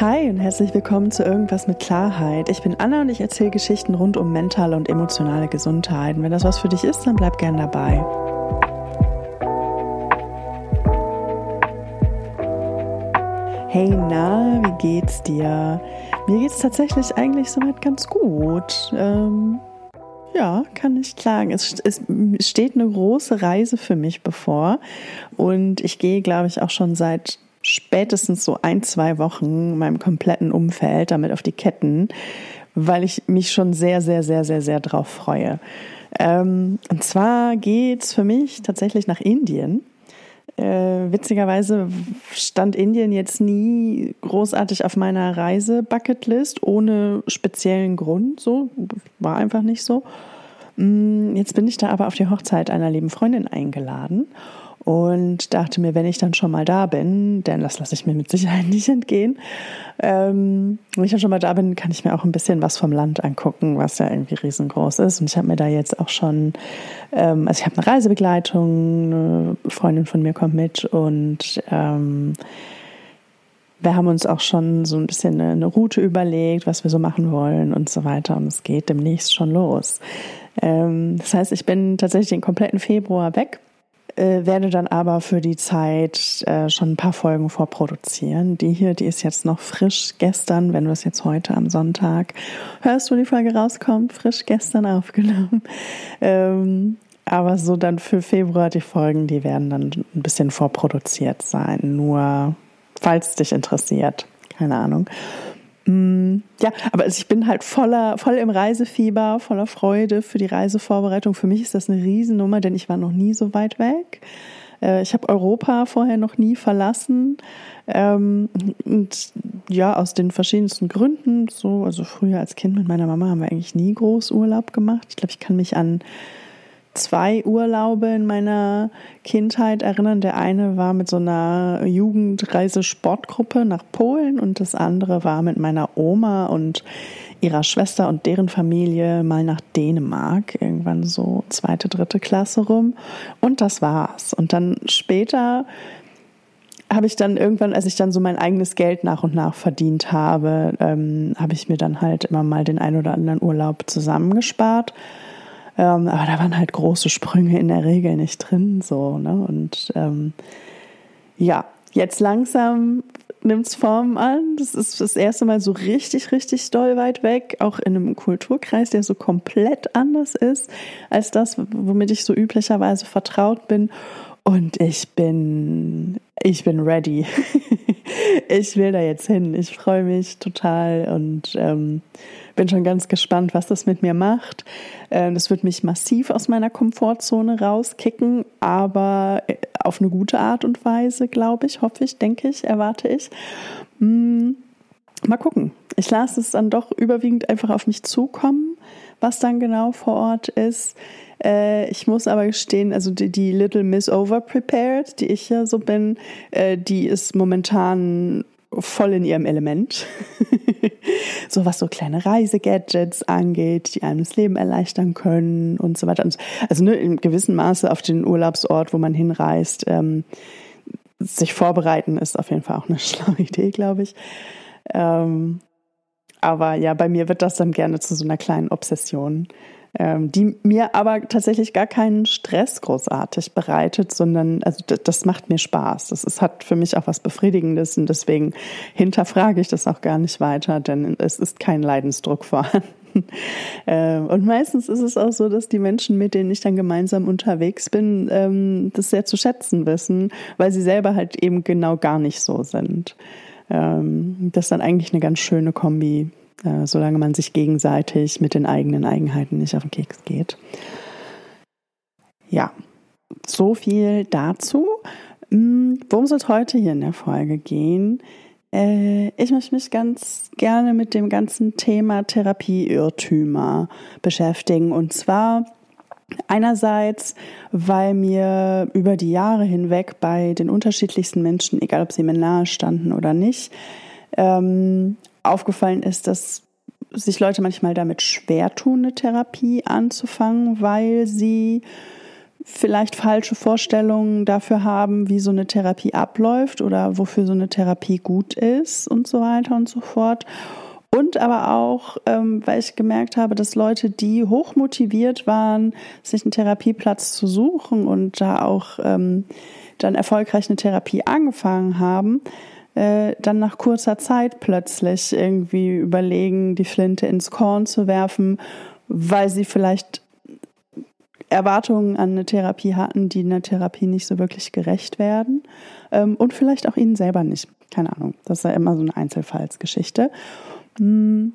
Hi und herzlich willkommen zu Irgendwas mit Klarheit. Ich bin Anna und ich erzähle Geschichten rund um mentale und emotionale Gesundheit. Und wenn das was für dich ist, dann bleib gern dabei. Hey, na, wie geht's dir? Mir geht's tatsächlich eigentlich soweit ganz gut. Ähm, ja, kann ich klagen. Es, es, steht eine große Reise für mich bevor und ich gehe, glaube ich, auch schon seit spätestens so ein, zwei Wochen meinem kompletten Umfeld damit auf die Ketten, weil ich mich schon sehr, sehr, sehr, sehr, sehr drauf freue. Ähm, und zwar geht's für mich tatsächlich nach Indien. Äh, witzigerweise stand Indien jetzt nie großartig auf meiner Reise-Bucketlist, ohne speziellen Grund. So war einfach nicht so. Mm, jetzt bin ich da aber auf die Hochzeit einer lieben Freundin eingeladen und dachte mir, wenn ich dann schon mal da bin, denn das lasse ich mir mit Sicherheit nicht entgehen, ähm, wenn ich dann schon mal da bin, kann ich mir auch ein bisschen was vom Land angucken, was ja irgendwie riesengroß ist. Und ich habe mir da jetzt auch schon, ähm, also ich habe eine Reisebegleitung, eine Freundin von mir kommt mit und ähm, wir haben uns auch schon so ein bisschen eine, Route überlegt, was wir so machen wollen und so weiter. Und es geht demnächst schon los. Ähm, das heißt, ich bin tatsächlich den kompletten Februar weg äh, werde dann aber für die Zeit äh, schon ein paar Folgen vorproduzieren. Die hier, die ist jetzt noch frisch gestern, wenn du es jetzt heute am Sonntag hörst, wo die Folge rauskommt, frisch gestern aufgenommen. Ähm, aber so dann für Februar die Folgen, die werden dann ein bisschen vorproduziert sein. Nur falls dich interessiert. Keine Ahnung. Mm, ja, aber ich bin halt voller, voll im Reisefieber, voller Freude für die Reisevorbereitung. Für mich ist das eine Riesennummer, denn ich war noch nie so weit weg. Äh, ich habe Europa vorher noch nie verlassen. Ähm, und ja, aus den verschiedensten Gründen, so, also früher als Kind mit meiner Mama haben wir eigentlich nie groß Urlaub gemacht. Ich glaube, ich kann mich an zwei Urlaube in meiner Kindheit erinnern. Der eine war mit so einer Jugendreise-Sportgruppe nach Polen und das andere war mit meiner Oma und ihrer Schwester und deren Familie mal nach Dänemark, irgendwann so zweite, dritte Klasse rum. Und das war's. Und dann später habe ich dann irgendwann, als ich dann so mein eigenes Geld nach und nach verdient habe, ähm, habe ich mir dann halt immer mal den ein oder anderen Urlaub zusammengespart ähm, aber da waren halt große Sprünge in der Regel nicht drin, so, ne? Und ähm, ja, jetzt langsam nimmt es Form an. Das ist das erste Mal so richtig, richtig doll weit weg, auch in einem Kulturkreis, der so komplett anders ist als das, womit ich so üblicherweise vertraut bin. Und ich bin, ich bin ready. ich will da jetzt hin. Ich freue mich total und ähm, bin schon ganz gespannt, was das mit mir macht. Äh, das wird mich massiv aus meiner Komfortzone rauskicken, aber äh, auf eine gute Art und Weise, glaube ich, hoffe ich, denke ich, erwarte ich. Hm, mal gucken. Ich lasse es dann doch überwiegend einfach auf mich zukommen, was dann genau vor Ort ist. Äh, ich muss aber gestehen, also die, die Little Miss Overprepared, die ich ja so bin, die ist momentan voll in ihrem Element. so was so kleine Reisegadgets angeht, die einem das Leben erleichtern können und so weiter. Also ne, in gewissem Maße auf den Urlaubsort, wo man hinreist, ähm, sich vorbereiten ist auf jeden Fall auch eine schlaue Idee, glaube ich. Ähm, aber ja, bei mir wird das dann gerne zu so einer kleinen Obsession die mir aber tatsächlich gar keinen Stress großartig bereitet, sondern also das macht mir Spaß. Das ist, hat für mich auch was Befriedigendes und deswegen hinterfrage ich das auch gar nicht weiter, denn es ist kein Leidensdruck vorhanden. Ähm, und meistens ist es auch so, dass die Menschen, mit denen ich dann gemeinsam unterwegs bin, ähm, das sehr zu schätzen wissen, weil sie selber halt eben genau gar nicht so sind. Ähm, das ist dann eigentlich eine ganz schöne Kombi, äh, solange man sich gegenseitig mit den eigenen Eigenheiten nicht auf den Keks geht. Ja, so viel dazu. Hm, worum soll es heute hier in der Folge gehen? Äh, ich möchte mich ganz gerne mit dem ganzen Thema Therapieirrtümer beschäftigen. Und zwar einerseits, weil mir über die Jahre hinweg bei den unterschiedlichsten Menschen, egal ob sie mir nahe standen oder nicht, ähm, aufgefallen ist, dass sich Leute manchmal damit schwer tun, eine Therapie anzufangen, weil sie vielleicht falsche Vorstellungen dafür haben, wie so eine Therapie abläuft oder wofür so eine Therapie gut ist und so weiter und so fort. Und aber auch, ähm, weil ich gemerkt habe, dass Leute, die hoch motiviert waren, sich einen Therapieplatz zu suchen und da auch ähm, dann erfolgreich eine Therapie angefangen haben, äh, dann nach kurzer Zeit plötzlich irgendwie überlegen, die Flinte ins Korn zu werfen, weil sie vielleicht Erwartungen an eine Therapie hatten, die einer Therapie nicht so wirklich gerecht werden ähm, und vielleicht auch ihnen selber nicht. Keine Ahnung. Das ist ja immer so eine Einzelfallsgeschichte. Mm,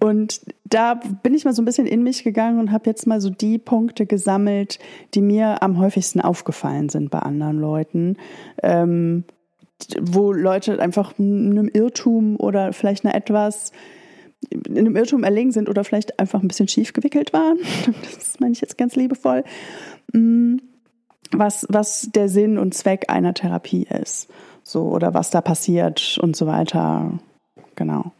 und da bin ich mal so ein bisschen in mich gegangen und habe jetzt mal so die Punkte gesammelt, die mir am häufigsten aufgefallen sind bei anderen Leuten. Ähm, wo Leute einfach einem Irrtum oder vielleicht einer etwas in einem Irrtum erlegen sind oder vielleicht einfach ein bisschen schief gewickelt waren. Das meine ich jetzt ganz liebevoll. Mm, was, was der Sinn und Zweck einer Therapie ist. So, oder was da passiert und so weiter. Genau.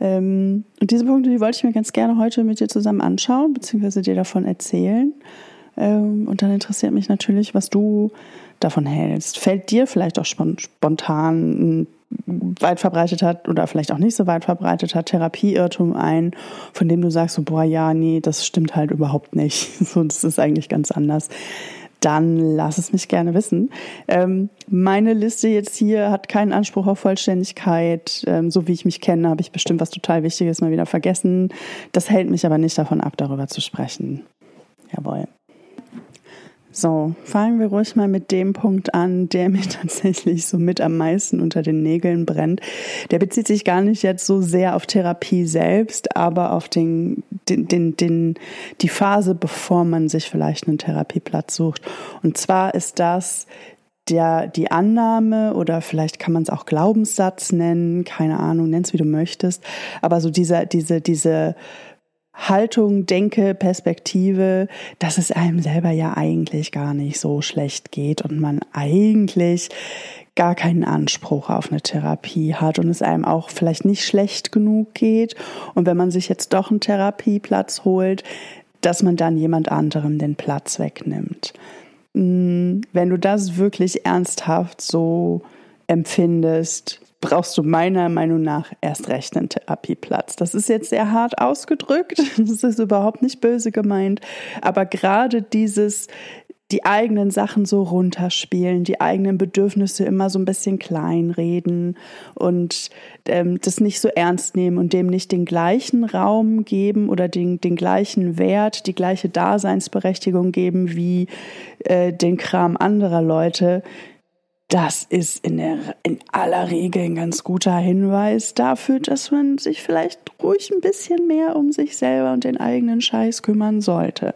Ähm, und diese Punkte, die wollte ich mir ganz gerne heute mit dir zusammen anschauen, beziehungsweise dir davon erzählen. Ähm, und dann interessiert mich natürlich, was du davon hältst. Fällt dir vielleicht auch spontan ein weit verbreiteter oder vielleicht auch nicht so weit verbreiteter Therapieirrtum ein, von dem du sagst, so, boah, ja, nee, das stimmt halt überhaupt nicht. So, das ist eigentlich ganz anders. Dann lass es mich gerne wissen. Ähm, meine Liste jetzt hier hat keinen Anspruch auf Vollständigkeit. Ähm, so wie ich mich kenne, habe ich bestimmt was total Wichtiges mal wieder vergessen. Das hält mich aber nicht davon ab, darüber zu sprechen. Jawohl. So, fangen wir ruhig mal mit dem Punkt an, der mir tatsächlich so mit am meisten unter den Nägeln brennt. Der bezieht sich gar nicht jetzt so sehr auf Therapie selbst, aber auf den, den, den, den, die Phase, bevor man sich vielleicht einen Therapieplatz sucht. Und zwar ist das der, die Annahme oder vielleicht kann man es auch Glaubenssatz nennen, keine Ahnung, nenn's wie du möchtest, aber so dieser, diese, diese, Haltung, Denke, Perspektive, dass es einem selber ja eigentlich gar nicht so schlecht geht und man eigentlich gar keinen Anspruch auf eine Therapie hat und es einem auch vielleicht nicht schlecht genug geht. Und wenn man sich jetzt doch einen Therapieplatz holt, dass man dann jemand anderem den Platz wegnimmt. Hm, wenn du das wirklich ernsthaft so empfindest, brauchst du meiner Meinung nach erst recht einen Therapieplatz. Das ist jetzt sehr hart ausgedrückt, das ist überhaupt nicht böse gemeint, aber gerade dieses die eigenen Sachen so runterspielen, die eigenen Bedürfnisse immer so ein bisschen kleinreden und ähm, das nicht so ernst nehmen und dem nicht den gleichen Raum geben oder den, den gleichen Wert, die gleiche Daseinsberechtigung geben wie äh, den Kram anderer Leute, das ist in, der, in aller Regel ein ganz guter Hinweis dafür, dass man sich vielleicht ruhig ein bisschen mehr um sich selber und den eigenen Scheiß kümmern sollte.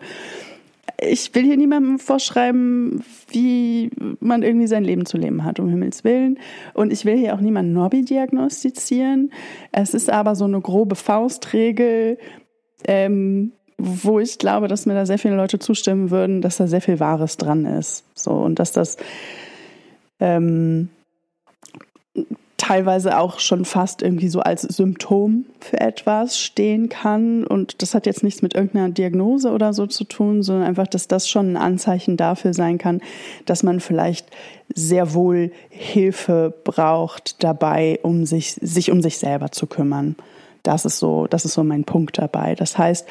Ich will hier niemandem vorschreiben, wie man irgendwie sein Leben zu leben hat, um Himmels Willen. Und ich will hier auch niemanden Nobby diagnostizieren. Es ist aber so eine grobe Faustregel, ähm, wo ich glaube, dass mir da sehr viele Leute zustimmen würden, dass da sehr viel Wahres dran ist. So, und dass das ähm, teilweise auch schon fast irgendwie so als Symptom für etwas stehen kann. Und das hat jetzt nichts mit irgendeiner Diagnose oder so zu tun, sondern einfach, dass das schon ein Anzeichen dafür sein kann, dass man vielleicht sehr wohl Hilfe braucht dabei, um sich, sich um sich selber zu kümmern. Das ist so, das ist so mein Punkt dabei. Das heißt,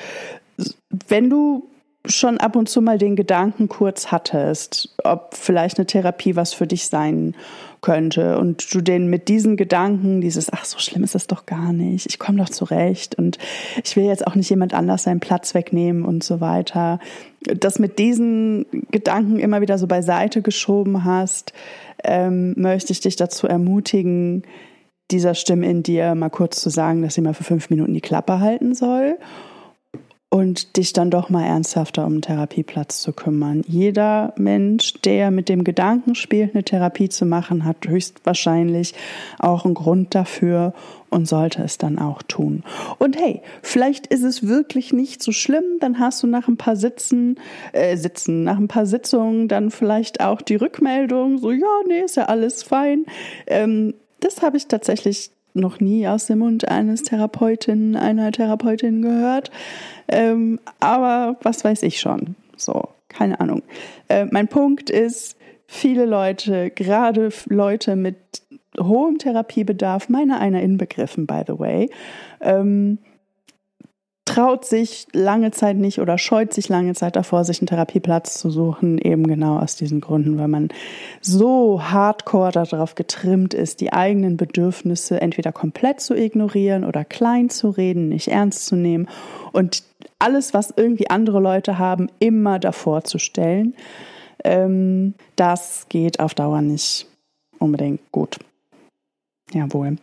wenn du schon ab und zu mal den Gedanken kurz hattest, ob vielleicht eine Therapie was für dich sein könnte und du den mit diesen Gedanken, dieses, ach, so schlimm ist das doch gar nicht, ich komme doch zurecht und ich will jetzt auch nicht jemand anders seinen Platz wegnehmen und so weiter, das mit diesen Gedanken immer wieder so beiseite geschoben hast, ähm, möchte ich dich dazu ermutigen, dieser Stimme in dir mal kurz zu sagen, dass sie mal für fünf Minuten die Klappe halten soll und dich dann doch mal ernsthafter um einen Therapieplatz zu kümmern. Jeder Mensch, der mit dem Gedanken spielt, eine Therapie zu machen, hat höchstwahrscheinlich auch einen Grund dafür und sollte es dann auch tun. Und hey, vielleicht ist es wirklich nicht so schlimm, dann hast du nach ein paar Sitzen, äh, Sitzen, nach ein paar Sitzungen dann vielleicht auch die Rückmeldung, so ja, nee, ist ja alles fein. Ähm, das habe ich tatsächlich noch nie aus dem Mund eines Therapeutinnen, einer Therapeutin gehört. Ähm, aber was weiß ich schon. So, keine Ahnung. Äh, mein Punkt ist, viele Leute, gerade Leute mit hohem Therapiebedarf, meiner einer inbegriffen, by the way, ähm, traut sich lange Zeit nicht oder scheut sich lange Zeit davor, sich einen Therapieplatz zu suchen, eben genau aus diesen Gründen, weil man so hardcore darauf getrimmt ist, die eigenen Bedürfnisse entweder komplett zu ignorieren oder klein zu reden, nicht ernst zu nehmen und alles, was irgendwie andere Leute haben, immer davor zu stellen. Ähm, das geht auf Dauer nicht unbedingt gut. Jawohl.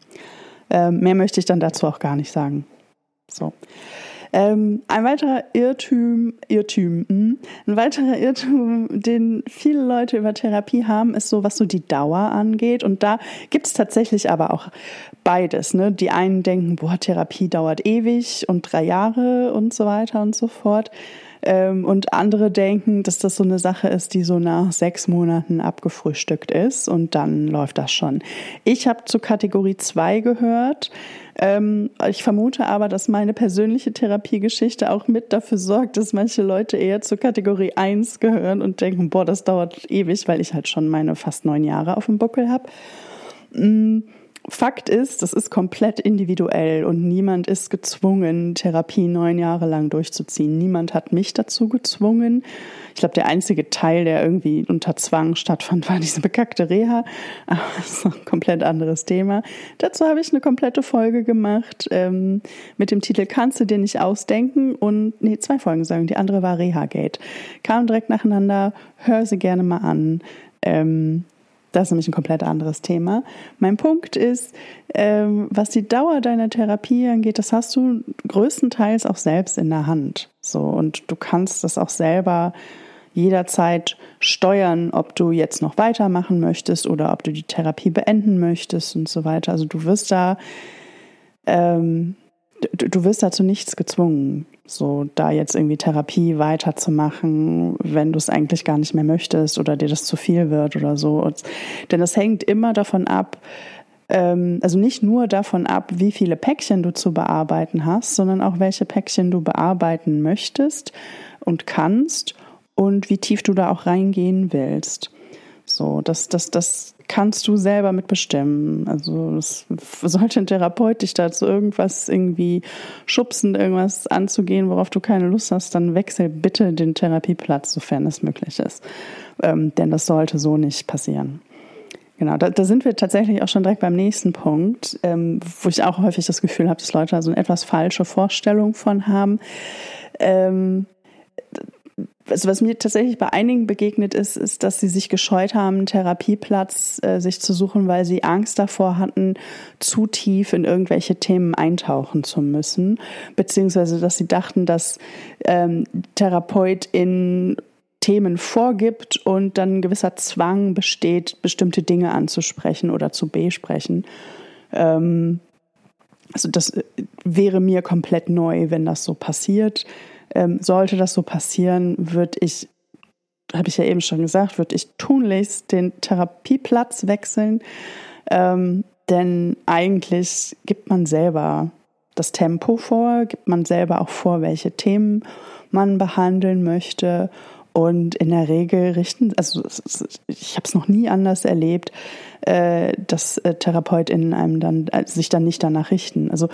Ähm, mehr möchte ich dann dazu auch gar nicht sagen. So. Ähm, ein weiterer Irrtum, Irrtum, hm, ein weiterer Irrtum, den viele Leute über Therapie haben, ist so, was so die Dauer angeht. Und da gibt es tatsächlich aber auch beides. Ne? Die einen denken, boah, Therapie dauert ewig und drei Jahre und so weiter und so fort. Ähm, und andere denken, dass das so eine Sache ist, die so nach sechs Monaten abgefrühstückt ist und dann läuft das schon. Ich habe zu Kategorie 2 gehört. Ähm, ich vermute aber, dass meine persönliche Therapiegeschichte auch mit dafür sorgt, dass manche Leute eher zur Kategorie 1 gehören und denken, boah, das dauert ewig, weil ich halt schon meine fast neun Jahre auf dem Buckel habe. Fakt ist, das ist komplett individuell und niemand ist gezwungen, Therapie neun Jahre lang durchzuziehen. Niemand hat mich dazu gezwungen. Ich glaube, der einzige Teil, der irgendwie unter Zwang stattfand, war diese bekackte Reha. Aber das ist ein komplett anderes Thema. Dazu habe ich eine komplette Folge gemacht ähm, mit dem Titel Kannst du dir nicht ausdenken? Und nee, zwei Folgen sagen. Die andere war Reha-Gate. Kam direkt nacheinander. Hör sie gerne mal an. Ähm, das ist nämlich ein komplett anderes Thema. Mein Punkt ist, ähm, was die Dauer deiner Therapie angeht, das hast du größtenteils auch selbst in der Hand. So, und du kannst das auch selber jederzeit steuern, ob du jetzt noch weitermachen möchtest oder ob du die Therapie beenden möchtest und so weiter. Also du wirst da, ähm, du, du wirst dazu nichts gezwungen so da jetzt irgendwie Therapie weiterzumachen, wenn du es eigentlich gar nicht mehr möchtest oder dir das zu viel wird oder so. Und, denn das hängt immer davon ab, ähm, also nicht nur davon ab, wie viele Päckchen du zu bearbeiten hast, sondern auch welche Päckchen du bearbeiten möchtest und kannst und wie tief du da auch reingehen willst. So, das, das, das kannst du selber mitbestimmen. Also es sollte ein Therapeut dich dazu irgendwas irgendwie schubsen, irgendwas anzugehen, worauf du keine Lust hast, dann wechsel bitte den Therapieplatz, sofern es möglich ist. Ähm, denn das sollte so nicht passieren. Genau, da, da sind wir tatsächlich auch schon direkt beim nächsten Punkt, ähm, wo ich auch häufig das Gefühl habe, dass Leute also eine etwas falsche Vorstellung von haben. Ähm, also was mir tatsächlich bei einigen begegnet ist, ist, dass sie sich gescheut haben, einen Therapieplatz äh, sich zu suchen, weil sie Angst davor hatten, zu tief in irgendwelche Themen eintauchen zu müssen, beziehungsweise dass sie dachten, dass ähm, Therapeut in Themen vorgibt und dann ein gewisser Zwang besteht, bestimmte Dinge anzusprechen oder zu besprechen. Ähm, also das äh, wäre mir komplett neu, wenn das so passiert. Ähm, sollte das so passieren, würde ich, habe ich ja eben schon gesagt, würde ich tunlichst den Therapieplatz wechseln. Ähm, denn eigentlich gibt man selber das Tempo vor, gibt man selber auch vor, welche Themen man behandeln möchte. Und in der Regel richten, also ich habe es noch nie anders erlebt, äh, dass äh, TherapeutInnen einem dann, äh, sich dann nicht danach richten. Also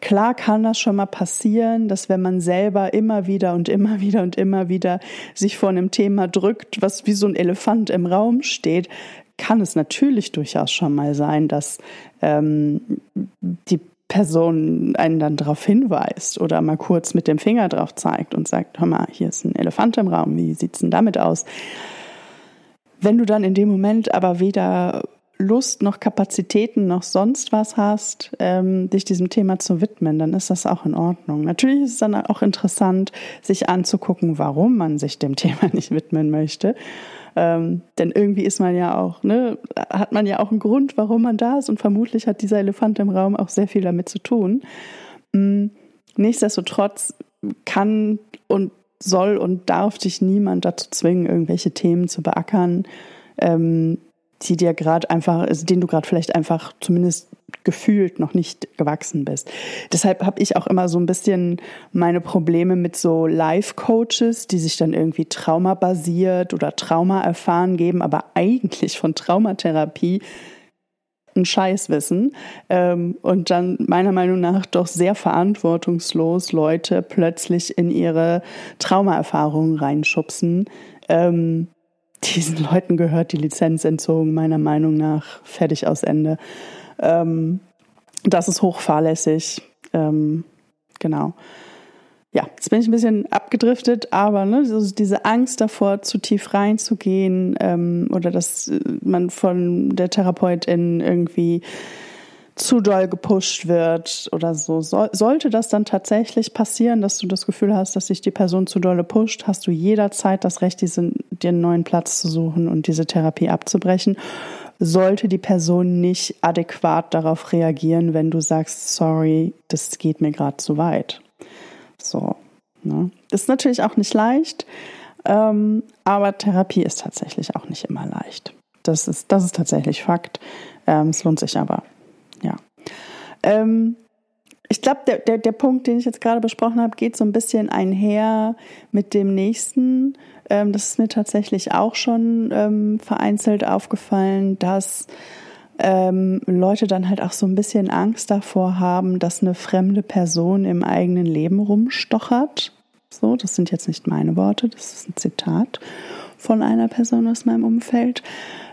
klar kann das schon mal passieren, dass wenn man selber immer wieder und immer wieder und immer wieder sich vor einem Thema drückt, was wie so ein Elefant im Raum steht, kann es natürlich durchaus schon mal sein, dass ähm, die Person einen dann darauf hinweist oder mal kurz mit dem Finger drauf zeigt und sagt, hör mal, hier ist ein Elefant im Raum, wie sieht's denn damit aus? Wenn du dann in dem Moment aber weder Lust noch Kapazitäten noch sonst was hast, ähm, dich diesem Thema zu widmen, dann ist das auch in Ordnung. Natürlich ist es dann auch interessant, sich anzugucken, warum man sich dem Thema nicht widmen möchte. Ähm, denn irgendwie ist man ja auch, ne, hat man ja auch einen Grund, warum man da ist und vermutlich hat dieser Elefant im Raum auch sehr viel damit zu tun. Mhm. Nichtsdestotrotz kann und soll und darf dich niemand dazu zwingen, irgendwelche Themen zu beackern. Ähm, die dir gerade einfach, also den du gerade vielleicht einfach zumindest gefühlt noch nicht gewachsen bist. Deshalb habe ich auch immer so ein bisschen meine Probleme mit so Life-Coaches, die sich dann irgendwie traumabasiert oder Trauma erfahren geben, aber eigentlich von Traumatherapie einen Scheiß wissen ähm, und dann meiner Meinung nach doch sehr verantwortungslos Leute plötzlich in ihre Traumaerfahrungen reinschubsen. Ähm, diesen Leuten gehört die Lizenz entzogen, meiner Meinung nach. Fertig aus Ende. Ähm, das ist hochfahrlässig. Ähm, genau. Ja, jetzt bin ich ein bisschen abgedriftet, aber ne, also diese Angst davor, zu tief reinzugehen ähm, oder dass äh, man von der Therapeutin irgendwie zu doll gepusht wird oder so. So, sollte das dann tatsächlich passieren, dass du das Gefühl hast, dass sich die Person zu dolle pusht, hast du jederzeit das Recht, diesen, dir einen neuen Platz zu suchen und diese Therapie abzubrechen. Sollte die Person nicht adäquat darauf reagieren, wenn du sagst, sorry, das geht mir gerade zu weit. So. Ne? Ist natürlich auch nicht leicht, ähm, aber Therapie ist tatsächlich auch nicht immer leicht. Das ist, das ist tatsächlich Fakt. Ähm, es lohnt sich aber. Ähm, ich glaube, der, der, der Punkt, den ich jetzt gerade besprochen habe, geht so ein bisschen einher mit dem nächsten. Ähm, das ist mir tatsächlich auch schon ähm, vereinzelt aufgefallen, dass ähm, Leute dann halt auch so ein bisschen Angst davor haben, dass eine fremde Person im eigenen Leben rumstochert. So, das sind jetzt nicht meine Worte, das ist ein Zitat von einer Person aus meinem Umfeld.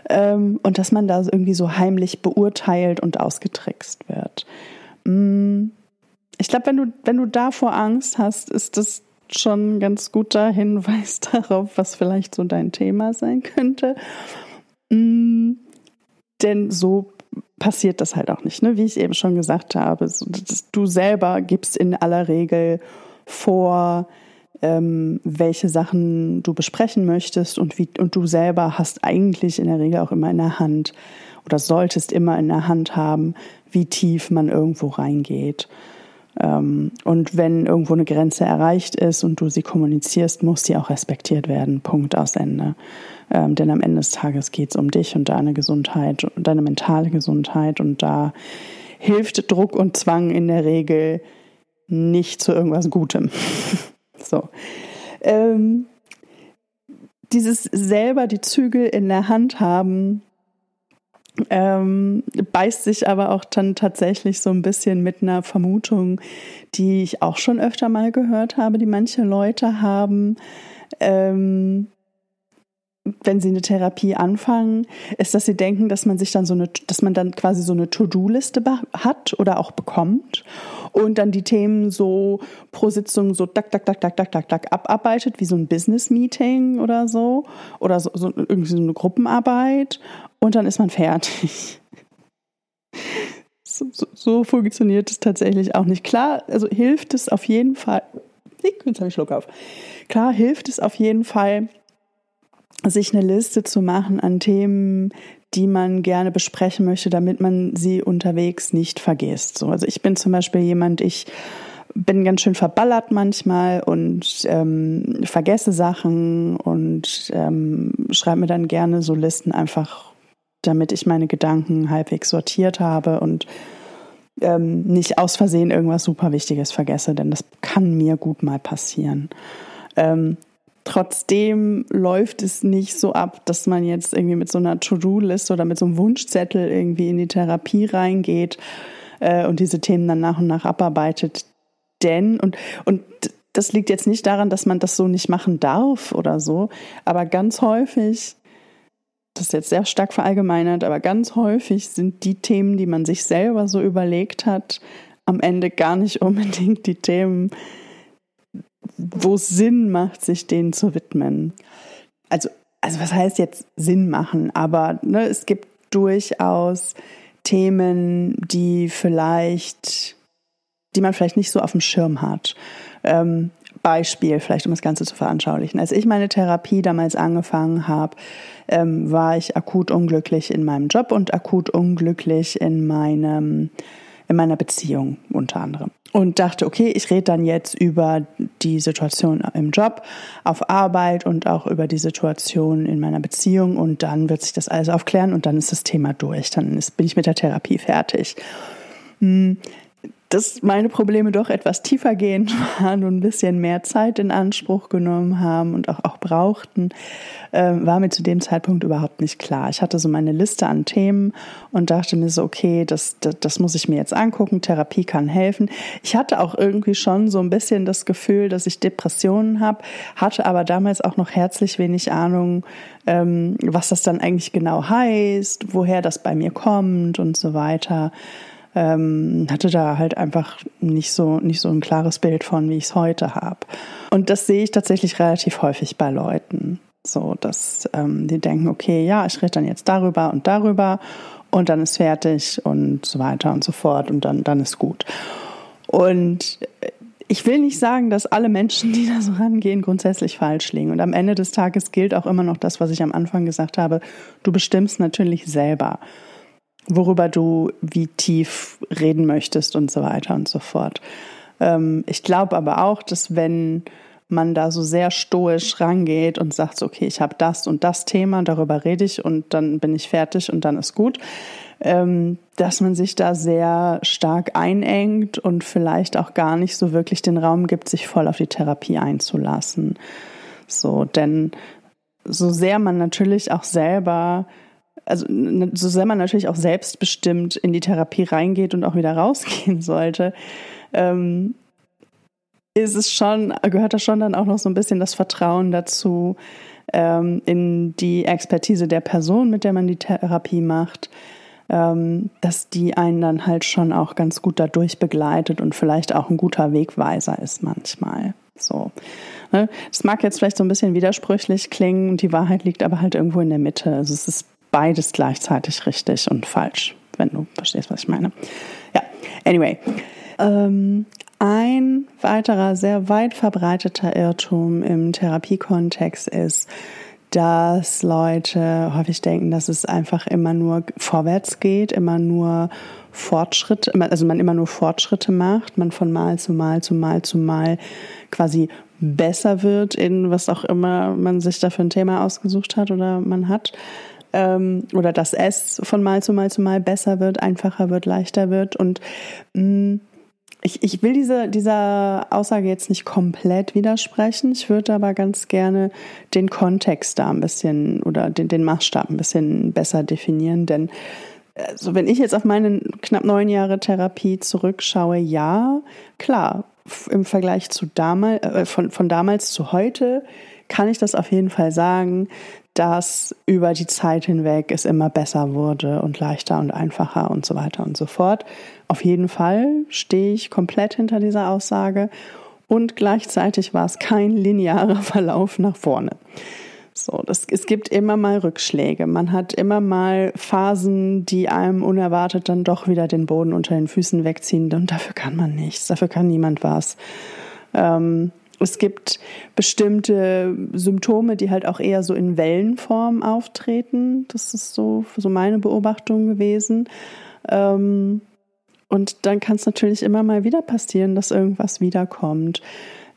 Ähm, und dass man da irgendwie so heimlich beurteilt und ausgetrickst wird. Mm, ich glaube, wenn du, wenn du davor Angst hast, ist das schon ein ganz guter Hinweis darauf, was vielleicht so dein Thema sein könnte. Mm, denn so passiert das halt auch nicht, ne? wie ich eben schon gesagt habe. Du selber gibst in aller Regel vor, ähm, welche Sachen du besprechen möchtest und, wie, und du selber hast eigentlich in der Regel auch immer in der Hand oder solltest immer in der Hand haben, wie tief man irgendwo reingeht. Ähm, und wenn irgendwo eine Grenze erreicht ist und du sie kommunizierst, muss die auch respektiert werden. Punkt aus Ende. Ähm, denn am Ende des Tages geht es um dich und deine Gesundheit und deine mentale Gesundheit. Und da hilft Druck und Zwang in der Regel nicht zu irgendwas Gutem. so. Ähm, dieses selber die Zügel in der Hand haben, ähm, beißt sich aber auch dann tatsächlich so ein bisschen mit einer Vermutung, die ich auch schon öfter mal gehört habe, die manche Leute haben. Ähm, wenn sie eine Therapie anfangen, ist, dass sie denken, dass man sich dann so eine, dass man dann quasi so eine To-Do-Liste hat oder auch bekommt und dann die Themen so pro Sitzung so dack, dack, dack, dack, dack, dack, dack abarbeitet, wie so ein Business-Meeting oder so oder so, so irgendwie so eine Gruppenarbeit und dann ist man fertig. So, so, so, funktioniert es tatsächlich auch nicht. Klar, also hilft es auf jeden Fall. Jetzt habe ich Schluck auf. Klar hilft es auf jeden Fall, sich eine Liste zu machen an Themen, die man gerne besprechen möchte, damit man sie unterwegs nicht vergisst. So, also ich bin zum Beispiel jemand, ich bin ganz schön verballert manchmal und ähm, vergesse Sachen und ähm, schreibe mir dann gerne so Listen einfach, damit ich meine Gedanken halbwegs sortiert habe und ähm, nicht aus Versehen irgendwas super Wichtiges vergesse, denn das kann mir gut mal passieren. Ähm, Trotzdem läuft es nicht so ab, dass man jetzt irgendwie mit so einer To-Do-List oder mit so einem Wunschzettel irgendwie in die Therapie reingeht äh, und diese Themen dann nach und nach abarbeitet. Denn, und, und das liegt jetzt nicht daran, dass man das so nicht machen darf oder so, aber ganz häufig, das ist jetzt sehr stark verallgemeinert, aber ganz häufig sind die Themen, die man sich selber so überlegt hat, am Ende gar nicht unbedingt die Themen, wo es Sinn macht, sich denen zu widmen. Also, also was heißt jetzt Sinn machen? Aber ne, es gibt durchaus Themen, die vielleicht, die man vielleicht nicht so auf dem Schirm hat. Ähm, Beispiel, vielleicht um das Ganze zu veranschaulichen. Als ich meine Therapie damals angefangen habe, ähm, war ich akut unglücklich in meinem Job und akut unglücklich in meinem in meiner Beziehung unter anderem. Und dachte, okay, ich rede dann jetzt über die Situation im Job, auf Arbeit und auch über die Situation in meiner Beziehung und dann wird sich das alles aufklären und dann ist das Thema durch. Dann ist, bin ich mit der Therapie fertig. Hm, dass meine Probleme doch etwas tiefergehend waren und ein bisschen mehr Zeit in Anspruch genommen haben und auch, auch brauchten, äh, war mir zu dem Zeitpunkt überhaupt nicht klar. Ich hatte so meine Liste an Themen und dachte mir so, okay, das, das, das muss ich mir jetzt angucken, Therapie kann helfen. Ich hatte auch irgendwie schon so ein bisschen das Gefühl, dass ich Depressionen habe, hatte aber damals auch noch herzlich wenig Ahnung, ähm, was das dann eigentlich genau heißt, woher das bei mir kommt und so weiter ähm, hatte da halt einfach nicht so, nicht so ein klares Bild von, wie ich es heute habe. Und das sehe ich tatsächlich relativ häufig bei Leuten. So, dass ähm, die denken, okay, ja, ich rede dann jetzt darüber und darüber und dann ist fertig und so weiter und so fort und dann, dann ist gut. Und ich will nicht sagen, dass alle Menschen, die da so rangehen, grundsätzlich falsch liegen. Und am Ende des Tages gilt auch immer noch das, was ich am Anfang gesagt habe. Du bestimmst natürlich selber worüber du wie tief reden möchtest und so weiter und so fort. Ähm, ich glaube aber auch, dass wenn man da so sehr stoisch rangeht und sagt, okay, ich habe das und das Thema, darüber rede ich und dann bin ich fertig und dann ist gut, ähm, dass man sich da sehr stark einengt und vielleicht auch gar nicht so wirklich den Raum gibt, sich voll auf die Therapie einzulassen. So, denn so sehr man natürlich auch selber also so sehr man natürlich auch selbstbestimmt in die Therapie reingeht und auch wieder rausgehen sollte, ähm, ist es schon, gehört da schon dann auch noch so ein bisschen das Vertrauen dazu, ähm, in die Expertise der Person, mit der man die Therapie macht, ähm, dass die einen dann halt schon auch ganz gut dadurch begleitet und vielleicht auch ein guter Wegweiser ist manchmal. So. Ne? Das mag jetzt vielleicht so ein bisschen widersprüchlich klingen, die Wahrheit liegt aber halt irgendwo in der Mitte. Also es ist beides gleichzeitig richtig und falsch, wenn du verstehst, was ich meine. Ja, anyway. Ähm, ein weiterer sehr weit verbreiteter Irrtum im Therapiekontext ist, dass Leute häufig denken, dass es einfach immer nur vorwärts geht, immer nur Fortschritte, also man immer nur Fortschritte macht, man von Mal zu Mal zu Mal zu Mal quasi besser wird in was auch immer man sich da für ein Thema ausgesucht hat oder man hat ähm, oder dass es von Mal zu Mal zu Mal besser wird, einfacher wird, leichter wird. Und mh, mm, ich, ich will diese, dieser Aussage jetzt nicht komplett widersprechen. Ich würde aber ganz gerne den Kontext da ein bisschen oder den, den Maßstab ein bisschen besser definieren, denn also wenn ich jetzt auf meine knapp neun Jahre Therapie zurückschaue, ja, klar, im Vergleich zu damals, äh, von, von damals zu heute kann ich das auf jeden Fall sagen, dass über die Zeit hinweg es immer besser wurde und leichter und einfacher und so weiter und so fort. Auf jeden Fall stehe ich komplett hinter dieser Aussage und gleichzeitig war es kein linearer Verlauf nach vorne. So, das, es gibt immer mal Rückschläge. Man hat immer mal Phasen, die einem unerwartet dann doch wieder den Boden unter den Füßen wegziehen. Und dafür kann man nichts. Dafür kann niemand was. Ähm, es gibt bestimmte Symptome, die halt auch eher so in Wellenform auftreten. Das ist so, so meine Beobachtung gewesen. Ähm, und dann kann es natürlich immer mal wieder passieren, dass irgendwas wiederkommt.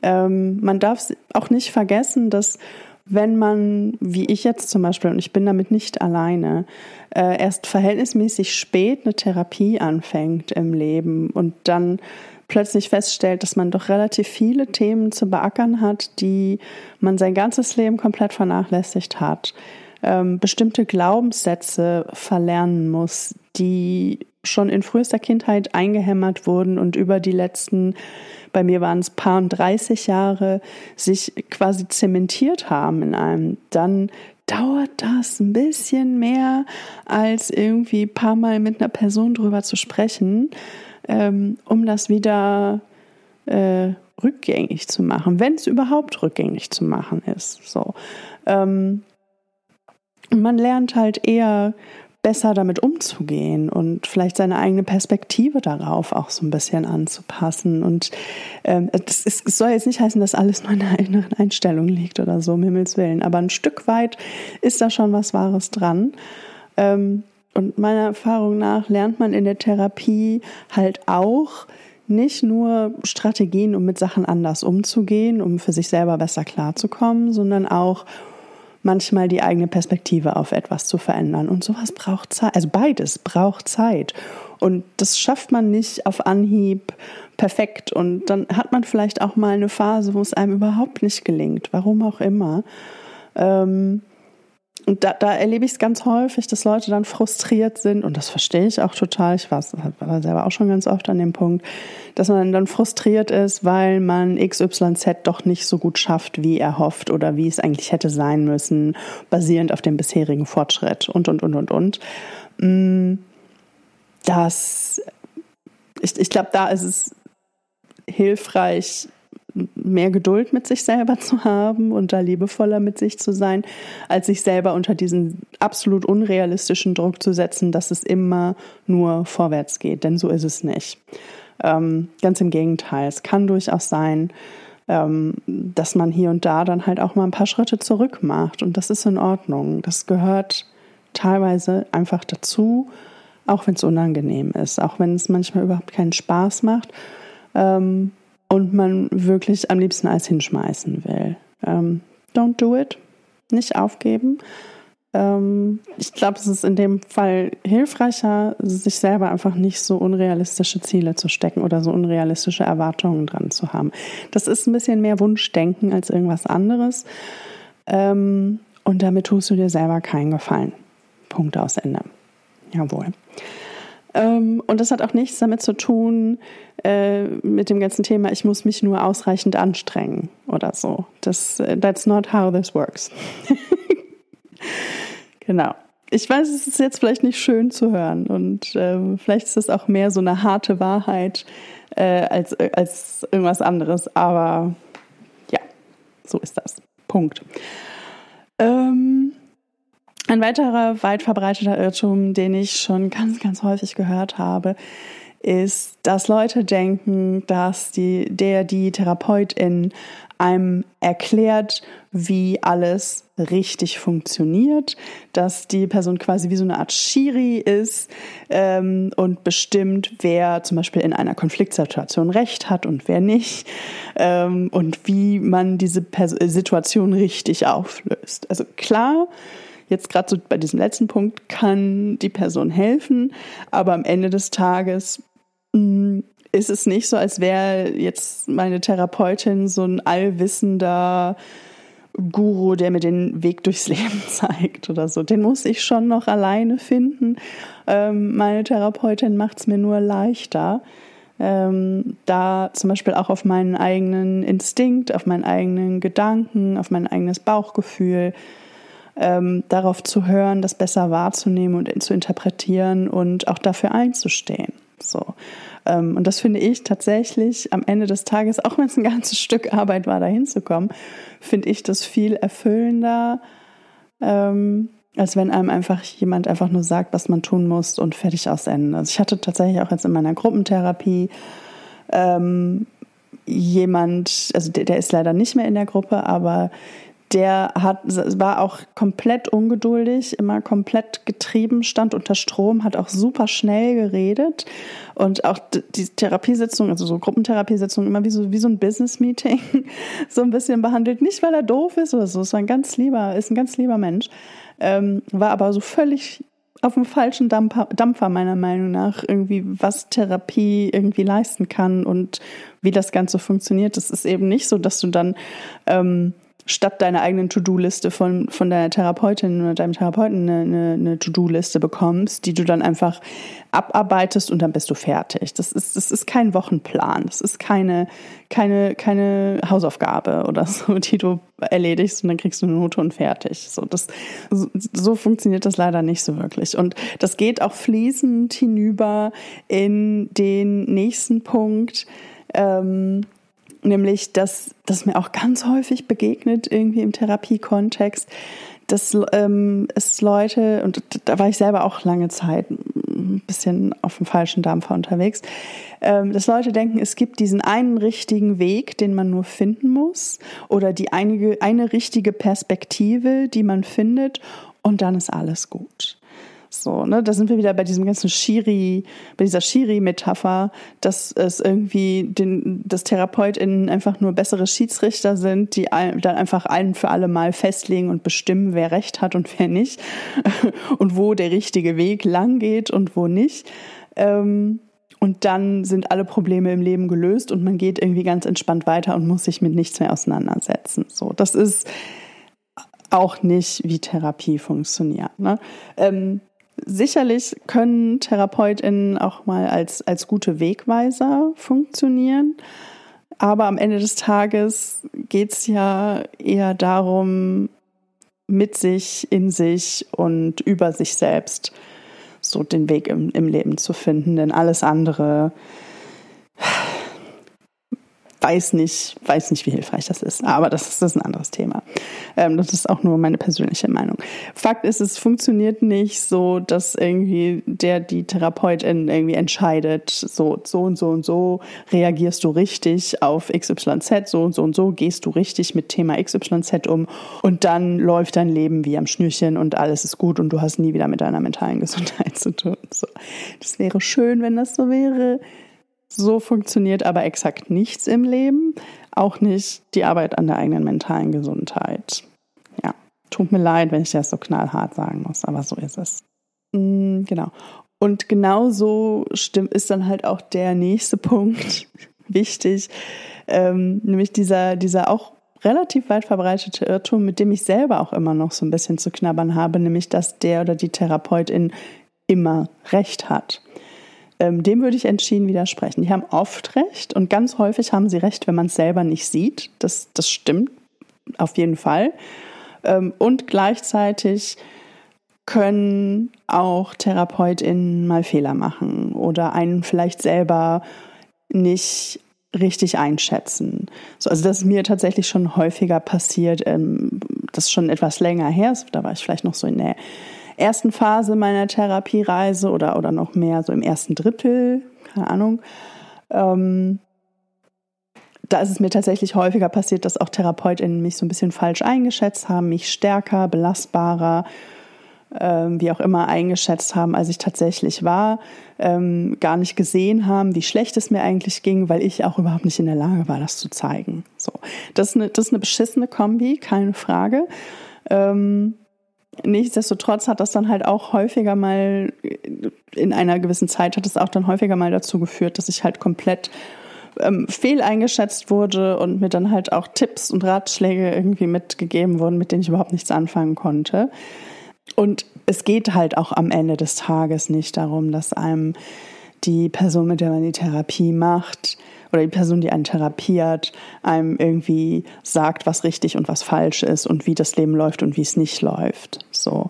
Ähm, man darf auch nicht vergessen, dass wenn man, wie ich jetzt zum Beispiel, und ich bin damit nicht alleine, äh, erst verhältnismäßig spät eine Therapie anfängt im Leben und dann plötzlich feststellt, dass man doch relativ viele Themen zu beackern hat, die man sein ganzes Leben komplett vernachlässigt hat, ähm, bestimmte Glaubenssätze verlernen muss, die schon in frühester Kindheit eingehämmert wurden und über die letzten, bei mir waren es paar und 30 Jahre, sich quasi zementiert haben in einem, dann dauert das ein bisschen mehr, als irgendwie ein paar Mal mit einer Person drüber zu sprechen ähm, um das wieder äh, rückgängig zu machen, wenn es überhaupt rückgängig zu machen ist. So. Ähm, man lernt halt eher besser damit umzugehen und vielleicht seine eigene Perspektive darauf auch so ein bisschen anzupassen. Und ähm, es, soll jetzt nicht heißen, dass alles nur in der inneren Einstellung liegt oder so, um Himmels Willen, aber ein Stück weit ist da schon was Wahres dran. Ähm, und meiner Erfahrung nach lernt man in der Therapie halt auch nicht nur Strategien, um mit Sachen anders umzugehen, um für sich selber besser klarzukommen, sondern auch manchmal die eigene Perspektive auf etwas zu verändern. Und sowas braucht Zeit, also beides braucht Zeit. Und das schafft man nicht auf Anhieb perfekt. Und dann hat man vielleicht auch mal eine Phase, wo es einem überhaupt nicht gelingt, warum auch immer. Ähm, und da, da erlebe ich es ganz häufig, dass Leute dann frustriert sind, und das verstehe ich auch total. Ich war, selber auch schon ganz oft an dem Punkt, dass man dann frustriert ist, weil man XYZ doch nicht so gut schafft, wie er hofft oder wie es eigentlich hätte sein müssen, basierend auf dem bisherigen Fortschritt und, und, und, und, und. Mm, das, ich, ich glaube, da ist es hilfreich, mehr Geduld mit sich selber zu haben und da liebevoller mit sich zu sein, als sich selber unter diesen absolut unrealistischen Druck zu setzen, dass es immer nur vorwärts geht. Denn so ist es nicht. Ähm, ganz im Gegenteil. Es kann durchaus sein, ähm, dass man hier und da dann halt auch mal ein paar Schritte zurück macht. Und das ist in Ordnung. Das gehört teilweise einfach dazu, auch wenn es unangenehm ist, auch wenn es manchmal überhaupt keinen Spaß macht. Ähm, und man wirklich am liebsten alles hinschmeißen will. Ähm, don't do it. Nicht aufgeben. Ähm, ich glaube, es ist in dem Fall hilfreicher, sich selber einfach nicht so unrealistische Ziele zu stecken oder so unrealistische Erwartungen dran zu haben. Das ist ein bisschen mehr Wunschdenken als irgendwas anderes. Ähm, und damit tust du dir selber keinen Gefallen. Punkt aus Ende. Jawohl. Ähm, und das hat auch nichts damit zu tun, äh, mit dem ganzen Thema, ich muss mich nur ausreichend anstrengen oder so. Das, äh, that's not how this works. genau. Ich weiß, es ist jetzt vielleicht nicht schön zu hören und äh, vielleicht ist es auch mehr so eine harte Wahrheit äh, als, äh, als irgendwas anderes, aber ja, so ist das. Punkt. Ähm, ein weiterer weit verbreiteter Irrtum, den ich schon ganz, ganz häufig gehört habe, ist, dass Leute denken, dass die, der, die Therapeutin einem erklärt, wie alles richtig funktioniert, dass die Person quasi wie so eine Art Schiri ist ähm, und bestimmt, wer zum Beispiel in einer Konfliktsituation Recht hat und wer nicht ähm, und wie man diese Pers Situation richtig auflöst. Also klar, Jetzt gerade so bei diesem letzten Punkt kann die Person helfen, aber am Ende des Tages mh, mm, ist es nicht so, als wäre jetzt meine Therapeutin so ein allwissender Guru, der mir den Weg durchs Leben zeigt oder so. Den muss ich schon noch alleine finden. Ähm, meine Therapeutin macht es mir nur leichter, ähm, da zum Beispiel auch auf meinen eigenen Instinkt, auf meinen eigenen Gedanken, auf mein eigenes Bauchgefühl ähm, darauf zu hören, das besser wahrzunehmen und zu interpretieren und auch dafür einzustehen. So. Ähm, und das finde ich tatsächlich am Ende des Tages, auch wenn es ein ganzes Stück Arbeit war, da hinzukommen, finde ich das viel erfüllender, ähm, als wenn einem einfach jemand einfach nur sagt, was man tun muss und fertig aus Ende. Also ich hatte tatsächlich auch jetzt in meiner Gruppentherapie ähm, jemand, also der, der ist leider nicht mehr in der Gruppe, aber der hat, war auch komplett ungeduldig, immer komplett getrieben, stand unter Strom, hat auch super schnell geredet und auch die Therapiesitzung, also so Gruppentherapiesitzung, immer wie so, wie so ein Business-Meeting, so ein bisschen behandelt. Nicht, weil er doof ist oder so, es war ein ganz lieber, ist ein ganz lieber Mensch, ähm, war aber so völlig auf dem falschen Dampfer, Dampfer meiner Meinung nach irgendwie, was Therapie irgendwie leisten kann und wie das Ganze funktioniert. Es ist eben nicht so, dass du dann ähm, statt deiner eigenen To-Do-Liste von, von deiner Therapeutin oder deinem Therapeuten eine, eine, eine To-Do-Liste bekommst, die du dann einfach abarbeitest und dann bist du fertig. Das ist, das ist kein Wochenplan. Das ist keine, keine, keine Hausaufgabe oder so, die du erledigst und dann kriegst du eine Note und fertig. So, das, so, so funktioniert das leider nicht so wirklich. Und das geht auch fließend hinüber in den nächsten Punkt. Ähm, nämlich dass das mir auch ganz häufig begegnet irgendwie im Therapiekontext, dass ähm, es Leute, und da war ich selber auch lange Zeit ein bisschen auf dem falschen Dampfer unterwegs, ähm, dass Leute denken, es gibt diesen einen richtigen Weg, den man nur finden muss, oder die einige, eine richtige Perspektive, die man findet, und dann ist alles gut. So, ne, da sind wir wieder bei diesem ganzen Schiri, bei dieser Schiri-Metapher, dass es irgendwie den, dass TherapeutInnen einfach nur bessere Schiedsrichter sind, die dann einfach ein für alle Mal festlegen und bestimmen, wer Recht hat und wer nicht und wo der richtige Weg lang geht und wo nicht. Ähm, und dann sind alle Probleme im Leben gelöst und man geht irgendwie ganz entspannt weiter und muss sich mit nichts mehr auseinandersetzen. So, das ist auch nicht, wie Therapie funktioniert. Ne? Ähm, sicherlich können TherapeutInnen auch mal als, als gute Wegweiser funktionieren. Aber am Ende des Tages geht es ja eher darum, mit sich, in sich und über sich selbst so den Weg im, im Leben zu finden. Denn alles andere weiß nicht, weiß nicht, wie hilfreich das ist. Aber das ist, das ist ein anderes Thema. Ähm, das ist auch nur meine persönliche Meinung. Fakt ist, es funktioniert nicht so, dass irgendwie der, die Therapeutin irgendwie entscheidet, so, so und so und so reagierst du richtig auf XYZ, so und so und so gehst du richtig mit Thema XYZ um und dann läuft dein Leben wie am Schnürchen und alles ist gut und du hast nie wieder mit deiner mentalen Gesundheit zu tun. So. Das wäre schön, wenn das so wäre. So funktioniert aber exakt nichts im Leben, auch nicht die Arbeit an der eigenen mentalen Gesundheit. Ja, tut mir leid, wenn ich das so knallhart sagen muss, aber so ist es. Mhm, genau. Und genau so stimmt, ist dann halt auch der nächste Punkt wichtig, ähm, nämlich dieser, dieser auch relativ weit verbreitete Irrtum, mit dem ich selber auch immer noch so ein bisschen zu knabbern habe, nämlich dass der oder die Therapeutin immer recht hat ähm, dem würde ich entschieden widersprechen. Die haben oft recht und ganz häufig haben sie recht, wenn man es selber nicht sieht. Das, das stimmt auf jeden Fall. Ähm, und gleichzeitig können auch TherapeutInnen mal Fehler machen oder einen vielleicht selber nicht richtig einschätzen. So, also das ist mir tatsächlich schon häufiger passiert. Ähm, das ist schon etwas länger her. Da war ich vielleicht noch so in der ersten Phase meiner Therapiereise oder, oder noch mehr so im ersten Drittel, keine Ahnung. Ähm, da ist es mir tatsächlich häufiger passiert, dass auch TherapeutInnen mich so ein bisschen falsch eingeschätzt haben, mich stärker, belastbarer, ähm, wie auch immer eingeschätzt haben, als ich tatsächlich war, ähm, gar nicht gesehen haben, wie schlecht es mir eigentlich ging, weil ich auch überhaupt nicht in der Lage war, das zu zeigen. So, das ist eine, das ist eine beschissene Kombi, keine Frage. Ähm, Nichtsdestotrotz hat das dann halt auch häufiger mal, in einer gewissen Zeit hat es auch dann häufiger mal dazu geführt, dass ich halt komplett ähm, fehl eingeschätzt wurde und mir dann halt auch Tipps und Ratschläge irgendwie mitgegeben wurden, mit denen ich überhaupt nichts anfangen konnte. Und es geht halt auch am Ende des Tages nicht darum, dass einem die Person, mit der man die Therapie macht, oder die Person, die einen therapiert, einem irgendwie sagt, was richtig und was falsch ist und wie das Leben läuft und wie es nicht läuft. So,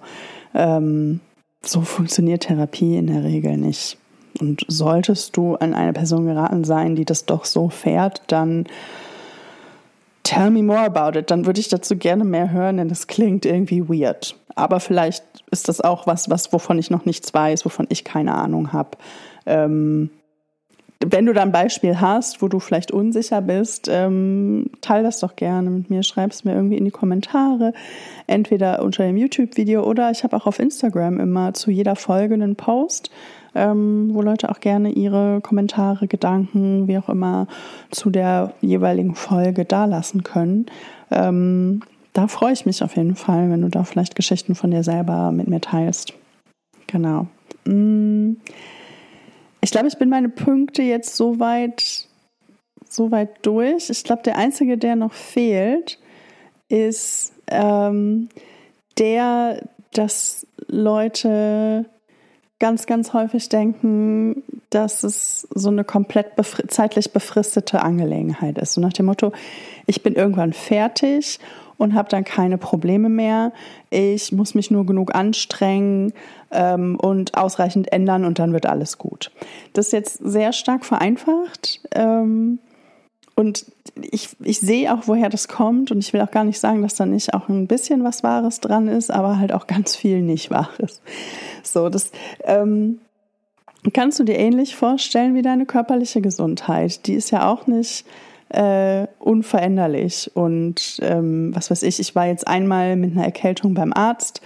ähm, so funktioniert Therapie in der Regel nicht. Und solltest du an eine Person geraten sein, die das doch so fährt, dann tell me more about it. Dann würde ich dazu gerne mehr hören, denn das klingt irgendwie weird. Aber vielleicht ist das auch was, was wovon ich noch nichts weiß, wovon ich keine Ahnung habe. Ähm, wenn du da ein Beispiel hast, wo du vielleicht unsicher bist, ähm, teil das doch gerne mit mir, schreib es mir irgendwie in die Kommentare, entweder unter dem YouTube-Video oder ich habe auch auf Instagram immer zu jeder Folge einen Post, ähm, wo Leute auch gerne ihre Kommentare, Gedanken, wie auch immer, zu der jeweiligen Folge dalassen können. Ähm, da freue ich mich auf jeden Fall, wenn du da vielleicht Geschichten von dir selber mit mir teilst. Genau. Mmh. Ich glaube, ich bin meine Punkte jetzt soweit so weit durch. Ich glaube, der einzige, der noch fehlt, ist ähm, der, dass Leute ganz, ganz häufig denken, dass es so eine komplett befri zeitlich befristete Angelegenheit ist. So nach dem Motto, ich bin irgendwann fertig und habe dann keine Probleme mehr. Ich muss mich nur genug anstrengen ähm, und ausreichend ändern und dann wird alles gut. Das ist jetzt sehr stark vereinfacht. Ähm, und ich, ich sehe auch, woher das kommt. Und ich will auch gar nicht sagen, dass da nicht auch ein bisschen was Wahres dran ist, aber halt auch ganz viel nicht Wahres. So, das ähm, kannst du dir ähnlich vorstellen wie deine körperliche Gesundheit. Die ist ja auch nicht äh, unveränderlich. Und ähm, was weiß ich, ich war jetzt einmal mit einer Erkältung beim Arzt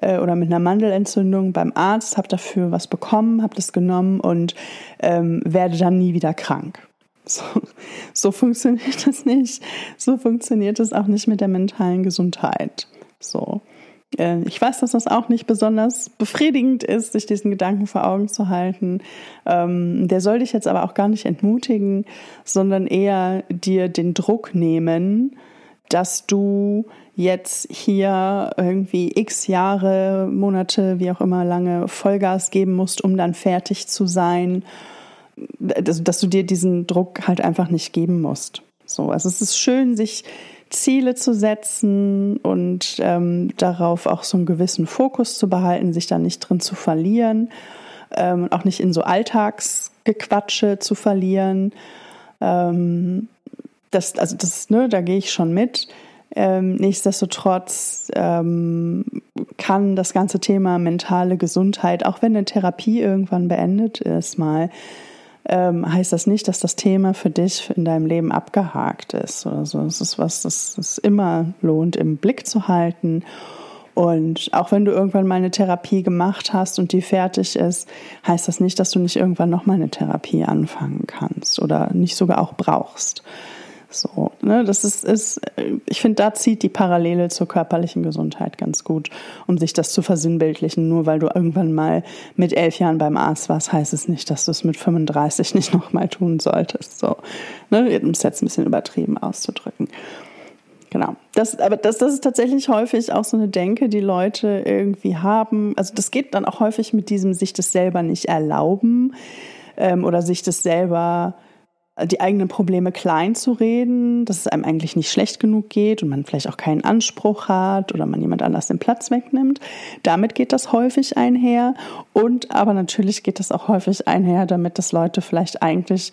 äh, oder mit einer Mandelentzündung beim Arzt, habe dafür was bekommen, habe das genommen und ähm, werde dann nie wieder krank. So, so funktioniert das nicht. So funktioniert es auch nicht mit der mentalen Gesundheit. So. Äh, ich weiß, dass das auch nicht besonders befriedigend ist, sich diesen Gedanken vor Augen zu halten. Ähm, der soll dich jetzt aber auch gar nicht entmutigen, sondern eher dir den Druck nehmen, dass du jetzt hier irgendwie x Jahre, Monate, wie auch immer lange Vollgas geben musst, um dann fertig zu sein, dass, dass du dir diesen Druck halt einfach nicht geben musst. So, also es ist schön, sich Ziele zu setzen und ähm, darauf auch so einen gewissen Fokus zu behalten, sich da nicht drin zu verlieren, ähm, auch nicht in so Alltagsgequatsche zu verlieren. Ähm, das, also das, ne, da gehe ich schon mit. Ähm, nichtsdestotrotz ähm, kann das ganze Thema mentale Gesundheit, auch wenn eine Therapie irgendwann beendet ist, mal ähm, heißt das nicht, dass das Thema für dich in deinem Leben abgehakt ist oder so. Es ist was, das es immer lohnt, im Blick zu halten. Und auch wenn du irgendwann mal eine Therapie gemacht hast und die fertig ist, heißt das nicht, dass du nicht irgendwann noch mal eine Therapie anfangen kannst oder nicht sogar auch brauchst. So, ne, das ist, ist ich finde, da zieht die Parallele zur körperlichen Gesundheit ganz gut, um sich das zu versinnbildlichen. Nur weil du irgendwann mal mit elf Jahren beim Arzt warst, heißt es nicht, dass du es mit 35 nicht nochmal tun solltest. So, ne, um es jetzt ein bisschen übertrieben auszudrücken. Genau. Das, aber das, das ist tatsächlich häufig auch so eine Denke, die Leute irgendwie haben. Also das geht dann auch häufig mit diesem sich das selber nicht erlauben ähm, oder sich das selber die eigenen Probleme klein zu reden, dass es einem eigentlich nicht schlecht genug geht und man vielleicht auch keinen Anspruch hat oder man jemand anders den Platz wegnimmt. Damit geht das häufig einher. Und aber natürlich geht das auch häufig einher, damit dass Leute vielleicht eigentlich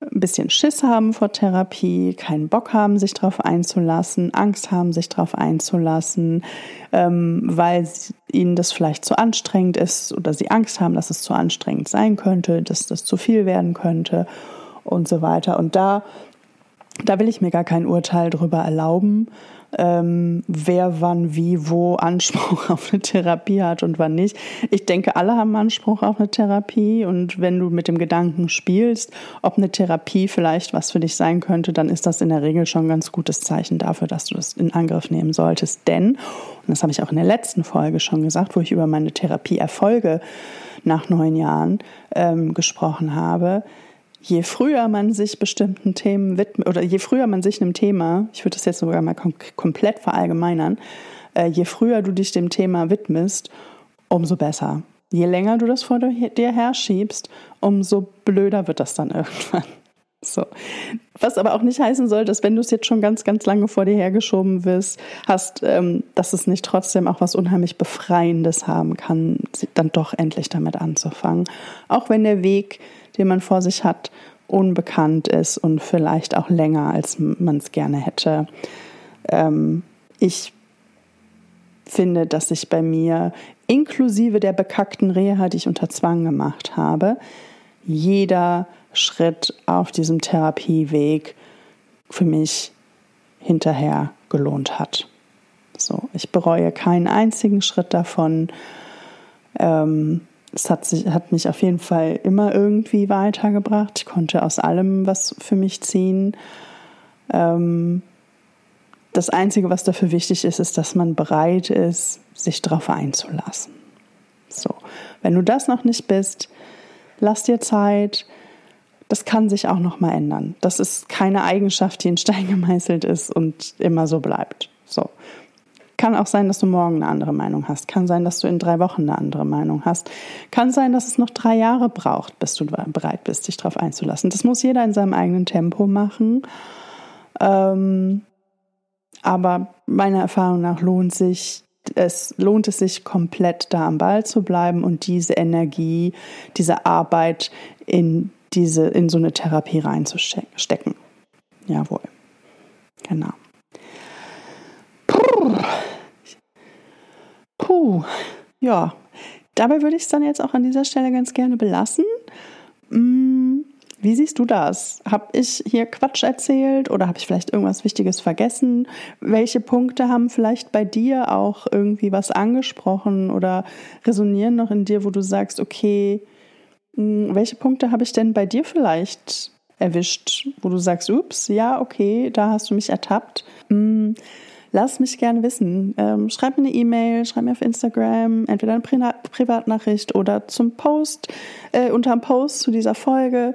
ein bisschen Schiss haben vor Therapie, keinen Bock haben, sich darauf einzulassen, Angst haben, sich darauf einzulassen, ähm, weil ihnen das vielleicht zu anstrengend ist oder sie Angst haben, dass es zu anstrengend sein könnte, dass das zu viel werden könnte und so weiter. Und da, da will ich mir gar kein Urteil drüber erlauben, ähm, wer wann wie wo Anspruch auf eine Therapie hat und wann nicht. Ich denke, alle haben Anspruch auf eine Therapie und wenn du mit dem Gedanken spielst, ob eine Therapie vielleicht was für dich sein könnte, dann ist das in der Regel schon ein ganz gutes Zeichen dafür, dass du das in Angriff nehmen solltest. Denn, und das habe ich auch in der letzten Folge schon gesagt, wo ich über meine Therapieerfolge nach neun Jahren ähm, gesprochen habe, je früher man sich bestimmten Themen widmet, oder je früher man sich einem Thema, ich würde das jetzt sogar mal kom komplett verallgemeinern, äh, je früher du dich dem Thema widmest, umso besser. Je länger du das vor dir herschiebst, umso blöder wird das dann irgendwann. So. Was aber auch nicht heißen soll, dass wenn du es jetzt schon ganz, ganz lange vor dir hergeschoben wirst, hast, ähm, dass es nicht trotzdem auch was unheimlich Befreiendes haben kann, dann doch endlich damit anzufangen. Auch wenn der Weg den man vor sich hat, unbekannt ist und vielleicht auch länger, als man es gerne hätte. Ähm, ich finde, dass ich bei mir inklusive der bekackten Reha, die ich unter Zwang gemacht habe, jeder Schritt auf diesem Therapieweg für mich hinterher gelohnt hat. So, ich bereue keinen einzigen Schritt davon. Ähm, es hat, sich, hat mich auf jeden Fall immer irgendwie weitergebracht. Ich konnte aus allem was für mich ziehen. Ähm, das Einzige, was dafür wichtig ist, ist, dass man bereit ist, sich darauf einzulassen. So, wenn du das noch nicht bist, lass dir Zeit. Das kann sich auch noch mal ändern. Das ist keine Eigenschaft, die in Stein gemeißelt ist und immer so bleibt. So, kann auch sein, dass du morgen eine andere Meinung hast. Kann sein, dass du in drei Wochen eine andere Meinung hast. Kann sein, dass es noch drei Jahre braucht, bis du bereit bist, dich darauf einzulassen. Das muss jeder in seinem eigenen Tempo machen. Ähm, aber meiner Erfahrung nach lohnt sich es lohnt es sich komplett da am Ball zu bleiben und diese Energie, diese Arbeit in diese in so eine Therapie reinzustecken. Jawohl. Genau. Puh, ja. Dabei würde ich es dann jetzt auch an dieser Stelle ganz gerne belassen. Mm, Wie siehst du das? Habe ich hier Quatsch erzählt oder habe ich vielleicht irgendwas Wichtiges vergessen? Welche Punkte haben vielleicht bei dir auch irgendwie was angesprochen oder resonieren noch in dir, wo du sagst, okay, hm, welche Punkte habe ich denn bei dir vielleicht erwischt, wo du sagst, ups, ja, okay, da hast du mich ertappt. Lass mich gerne wissen. Ähm, schreib mir eine E-Mail, schreib mir auf Instagram, entweder eine Pri Privatnachricht oder zum Post, äh, unter dem Post zu dieser Folge,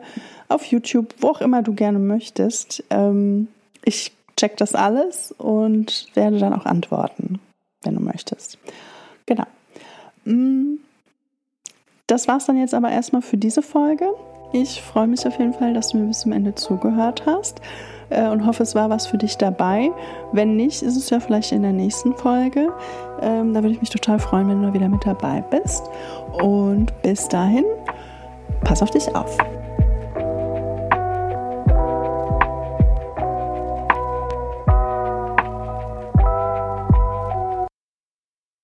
auf YouTube, wo auch immer du gerne möchtest. Ähm, ich check das alles und werde dann auch antworten, wenn du möchtest. Genau. Mm, das war's dann jetzt aber erstmal für diese Folge. Ich freue mich auf jeden Fall, dass du mir bis zum Ende zugehört hast äh, und hoffe, es war was für dich dabei. Wenn nicht, ist es ja vielleicht in der nächsten Folge. Ähm, da würde ich mich total freuen, wenn du wieder mit dabei bist. Und bis dahin, pass auf dich auf.